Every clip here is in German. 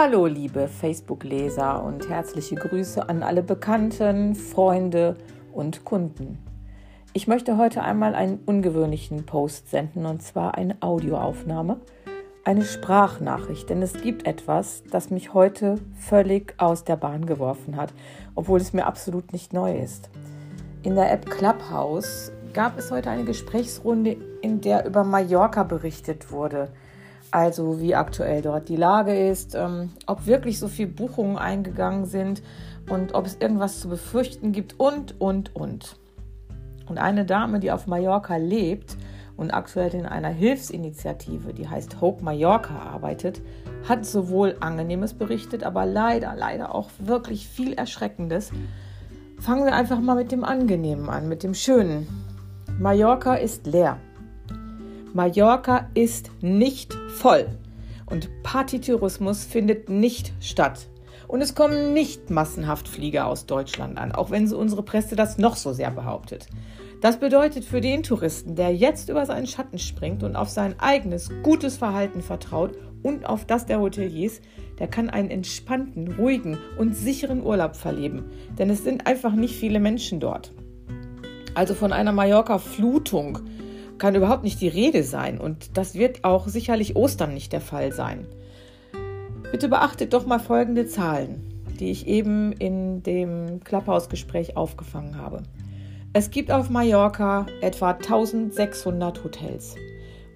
Hallo liebe Facebook-Leser und herzliche Grüße an alle Bekannten, Freunde und Kunden. Ich möchte heute einmal einen ungewöhnlichen Post senden und zwar eine Audioaufnahme, eine Sprachnachricht, denn es gibt etwas, das mich heute völlig aus der Bahn geworfen hat, obwohl es mir absolut nicht neu ist. In der App Clubhouse gab es heute eine Gesprächsrunde, in der über Mallorca berichtet wurde also wie aktuell dort die Lage ist, ähm, ob wirklich so viele Buchungen eingegangen sind und ob es irgendwas zu befürchten gibt und, und, und. Und eine Dame, die auf Mallorca lebt und aktuell in einer Hilfsinitiative, die heißt Hope Mallorca, arbeitet, hat sowohl Angenehmes berichtet, aber leider, leider auch wirklich viel Erschreckendes. Fangen wir einfach mal mit dem Angenehmen an, mit dem Schönen. Mallorca ist leer. Mallorca ist nicht voll und Partytourismus findet nicht statt. Und es kommen nicht massenhaft Flieger aus Deutschland an, auch wenn unsere Presse das noch so sehr behauptet. Das bedeutet für den Touristen, der jetzt über seinen Schatten springt und auf sein eigenes gutes Verhalten vertraut und auf das der Hoteliers, der kann einen entspannten, ruhigen und sicheren Urlaub verleben. Denn es sind einfach nicht viele Menschen dort. Also von einer Mallorca-Flutung kann überhaupt nicht die Rede sein und das wird auch sicherlich Ostern nicht der Fall sein. Bitte beachtet doch mal folgende Zahlen, die ich eben in dem Klapphausgespräch aufgefangen habe. Es gibt auf Mallorca etwa 1600 Hotels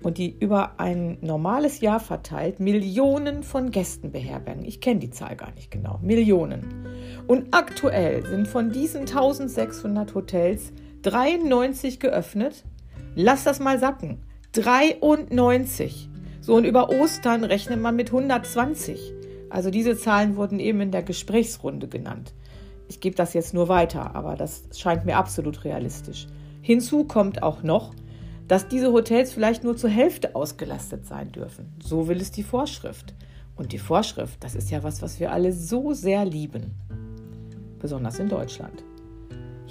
und die über ein normales Jahr verteilt Millionen von Gästen beherbergen. Ich kenne die Zahl gar nicht genau. Millionen. Und aktuell sind von diesen 1600 Hotels 93 geöffnet Lass das mal sacken. 93. So und über Ostern rechnet man mit 120. Also diese Zahlen wurden eben in der Gesprächsrunde genannt. Ich gebe das jetzt nur weiter, aber das scheint mir absolut realistisch. Hinzu kommt auch noch, dass diese Hotels vielleicht nur zur Hälfte ausgelastet sein dürfen. So will es die Vorschrift. Und die Vorschrift, das ist ja was, was wir alle so sehr lieben. Besonders in Deutschland.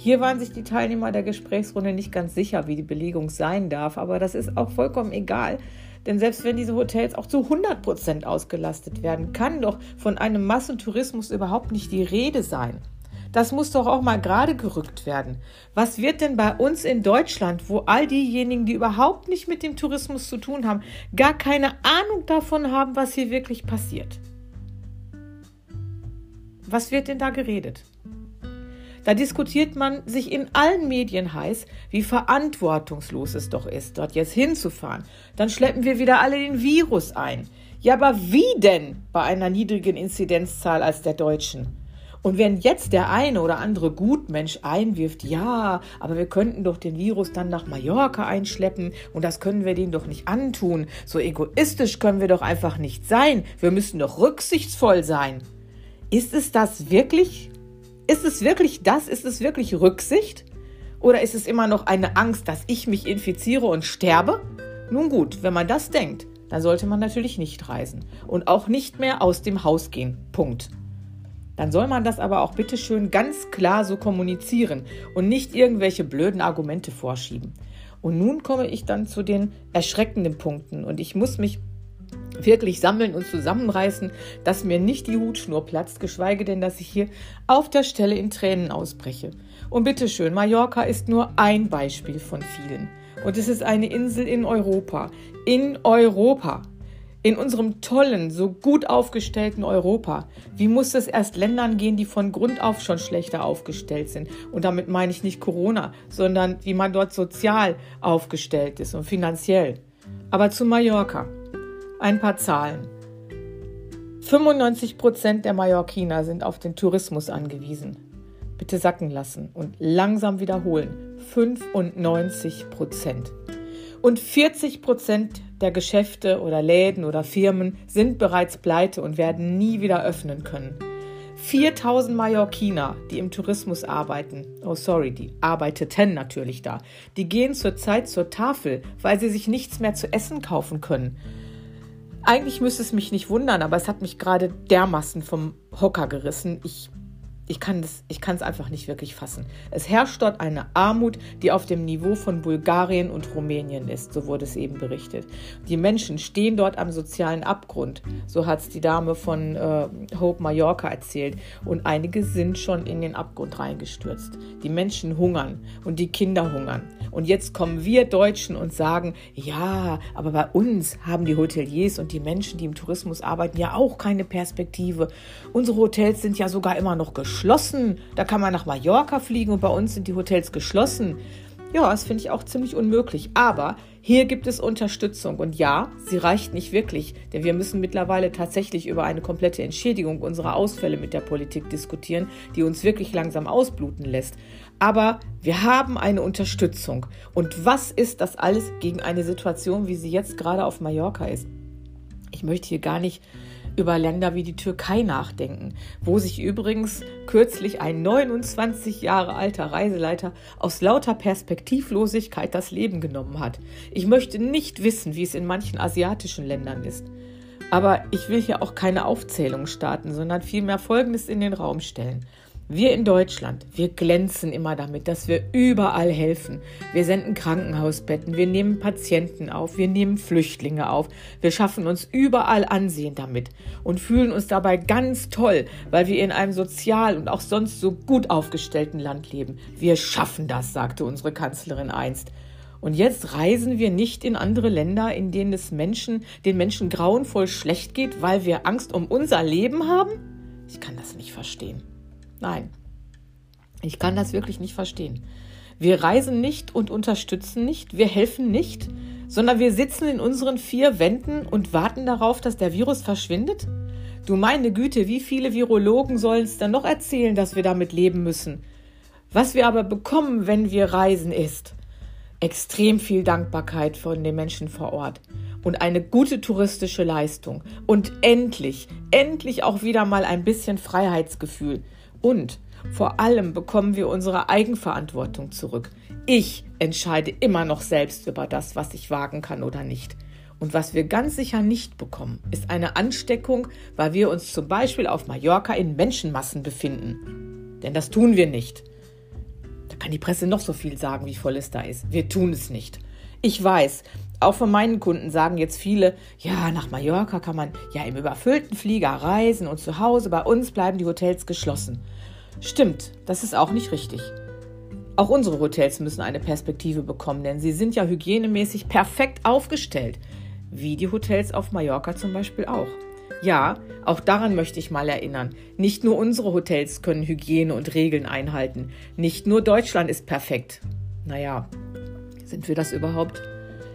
Hier waren sich die Teilnehmer der Gesprächsrunde nicht ganz sicher, wie die Belegung sein darf, aber das ist auch vollkommen egal. Denn selbst wenn diese Hotels auch zu 100 Prozent ausgelastet werden, kann doch von einem Massentourismus überhaupt nicht die Rede sein. Das muss doch auch mal gerade gerückt werden. Was wird denn bei uns in Deutschland, wo all diejenigen, die überhaupt nicht mit dem Tourismus zu tun haben, gar keine Ahnung davon haben, was hier wirklich passiert? Was wird denn da geredet? Da diskutiert man sich in allen Medien heiß, wie verantwortungslos es doch ist, dort jetzt hinzufahren. Dann schleppen wir wieder alle den Virus ein. Ja, aber wie denn bei einer niedrigen Inzidenzzahl als der Deutschen? Und wenn jetzt der eine oder andere Gutmensch einwirft, ja, aber wir könnten doch den Virus dann nach Mallorca einschleppen und das können wir denen doch nicht antun. So egoistisch können wir doch einfach nicht sein. Wir müssen doch rücksichtsvoll sein. Ist es das wirklich? Ist es wirklich das? Ist es wirklich Rücksicht? Oder ist es immer noch eine Angst, dass ich mich infiziere und sterbe? Nun gut, wenn man das denkt, dann sollte man natürlich nicht reisen und auch nicht mehr aus dem Haus gehen. Punkt. Dann soll man das aber auch bitte schön ganz klar so kommunizieren und nicht irgendwelche blöden Argumente vorschieben. Und nun komme ich dann zu den erschreckenden Punkten und ich muss mich wirklich sammeln und zusammenreißen, dass mir nicht die Hutschnur platzt, geschweige denn, dass ich hier auf der Stelle in Tränen ausbreche. Und bitteschön, Mallorca ist nur ein Beispiel von vielen. Und es ist eine Insel in Europa. In Europa. In unserem tollen, so gut aufgestellten Europa. Wie muss es erst Ländern gehen, die von Grund auf schon schlechter aufgestellt sind? Und damit meine ich nicht Corona, sondern wie man dort sozial aufgestellt ist und finanziell. Aber zu Mallorca. Ein paar Zahlen. 95 Prozent der Mallorquiner sind auf den Tourismus angewiesen. Bitte sacken lassen und langsam wiederholen. 95 Prozent. Und 40 Prozent der Geschäfte oder Läden oder Firmen sind bereits pleite und werden nie wieder öffnen können. 4000 Mallorquiner, die im Tourismus arbeiten, oh sorry, die arbeiteten natürlich da, die gehen zurzeit zur Tafel, weil sie sich nichts mehr zu essen kaufen können. Eigentlich müsste es mich nicht wundern, aber es hat mich gerade dermaßen vom Hocker gerissen. Ich ich kann es einfach nicht wirklich fassen. Es herrscht dort eine Armut, die auf dem Niveau von Bulgarien und Rumänien ist, so wurde es eben berichtet. Die Menschen stehen dort am sozialen Abgrund, so hat es die Dame von äh, Hope Mallorca erzählt. Und einige sind schon in den Abgrund reingestürzt. Die Menschen hungern und die Kinder hungern. Und jetzt kommen wir Deutschen und sagen, ja, aber bei uns haben die Hoteliers und die Menschen, die im Tourismus arbeiten, ja auch keine Perspektive. Unsere Hotels sind ja sogar immer noch geschlossen. Da kann man nach Mallorca fliegen und bei uns sind die Hotels geschlossen. Ja, das finde ich auch ziemlich unmöglich. Aber hier gibt es Unterstützung. Und ja, sie reicht nicht wirklich, denn wir müssen mittlerweile tatsächlich über eine komplette Entschädigung unserer Ausfälle mit der Politik diskutieren, die uns wirklich langsam ausbluten lässt. Aber wir haben eine Unterstützung. Und was ist das alles gegen eine Situation, wie sie jetzt gerade auf Mallorca ist? Ich möchte hier gar nicht über Länder wie die Türkei nachdenken, wo sich übrigens kürzlich ein 29 Jahre alter Reiseleiter aus lauter Perspektivlosigkeit das Leben genommen hat. Ich möchte nicht wissen, wie es in manchen asiatischen Ländern ist. Aber ich will hier auch keine Aufzählung starten, sondern vielmehr Folgendes in den Raum stellen. Wir in Deutschland, wir glänzen immer damit, dass wir überall helfen. Wir senden Krankenhausbetten, wir nehmen Patienten auf, wir nehmen Flüchtlinge auf. Wir schaffen uns überall Ansehen damit und fühlen uns dabei ganz toll, weil wir in einem sozial und auch sonst so gut aufgestellten Land leben. Wir schaffen das, sagte unsere Kanzlerin einst. Und jetzt reisen wir nicht in andere Länder, in denen es Menschen, den Menschen grauenvoll schlecht geht, weil wir Angst um unser Leben haben? Ich kann das nicht verstehen. Nein, ich kann das wirklich nicht verstehen. Wir reisen nicht und unterstützen nicht, wir helfen nicht, sondern wir sitzen in unseren vier Wänden und warten darauf, dass der Virus verschwindet? Du meine Güte, wie viele Virologen sollen es dann noch erzählen, dass wir damit leben müssen? Was wir aber bekommen, wenn wir reisen, ist extrem viel Dankbarkeit von den Menschen vor Ort und eine gute touristische Leistung und endlich, endlich auch wieder mal ein bisschen Freiheitsgefühl. Und vor allem bekommen wir unsere Eigenverantwortung zurück. Ich entscheide immer noch selbst über das, was ich wagen kann oder nicht. Und was wir ganz sicher nicht bekommen, ist eine Ansteckung, weil wir uns zum Beispiel auf Mallorca in Menschenmassen befinden. Denn das tun wir nicht. Da kann die Presse noch so viel sagen, wie voll es da ist. Wir tun es nicht. Ich weiß, auch von meinen Kunden sagen jetzt viele, ja, nach Mallorca kann man ja im überfüllten Flieger reisen und zu Hause bei uns bleiben die Hotels geschlossen. Stimmt, das ist auch nicht richtig. Auch unsere Hotels müssen eine Perspektive bekommen, denn sie sind ja hygienemäßig perfekt aufgestellt, wie die Hotels auf Mallorca zum Beispiel auch. Ja, auch daran möchte ich mal erinnern. Nicht nur unsere Hotels können Hygiene und Regeln einhalten. Nicht nur Deutschland ist perfekt. Naja, sind wir das überhaupt?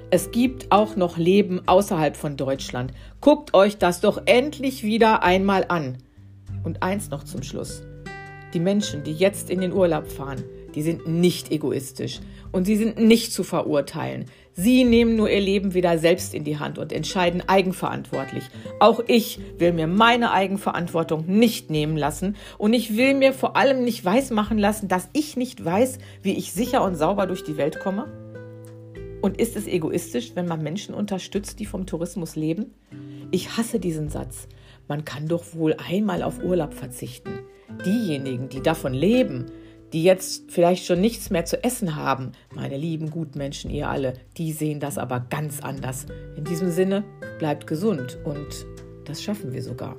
Es gibt auch noch Leben außerhalb von Deutschland. Guckt euch das doch endlich wieder einmal an. Und eins noch zum Schluss. Die Menschen, die jetzt in den Urlaub fahren, die sind nicht egoistisch und sie sind nicht zu verurteilen. Sie nehmen nur ihr Leben wieder selbst in die Hand und entscheiden eigenverantwortlich. Auch ich will mir meine Eigenverantwortung nicht nehmen lassen und ich will mir vor allem nicht weismachen lassen, dass ich nicht weiß, wie ich sicher und sauber durch die Welt komme. Und ist es egoistisch, wenn man Menschen unterstützt, die vom Tourismus leben? Ich hasse diesen Satz. Man kann doch wohl einmal auf Urlaub verzichten. Diejenigen, die davon leben, die jetzt vielleicht schon nichts mehr zu essen haben, meine lieben Gutmenschen, ihr alle, die sehen das aber ganz anders. In diesem Sinne, bleibt gesund und das schaffen wir sogar.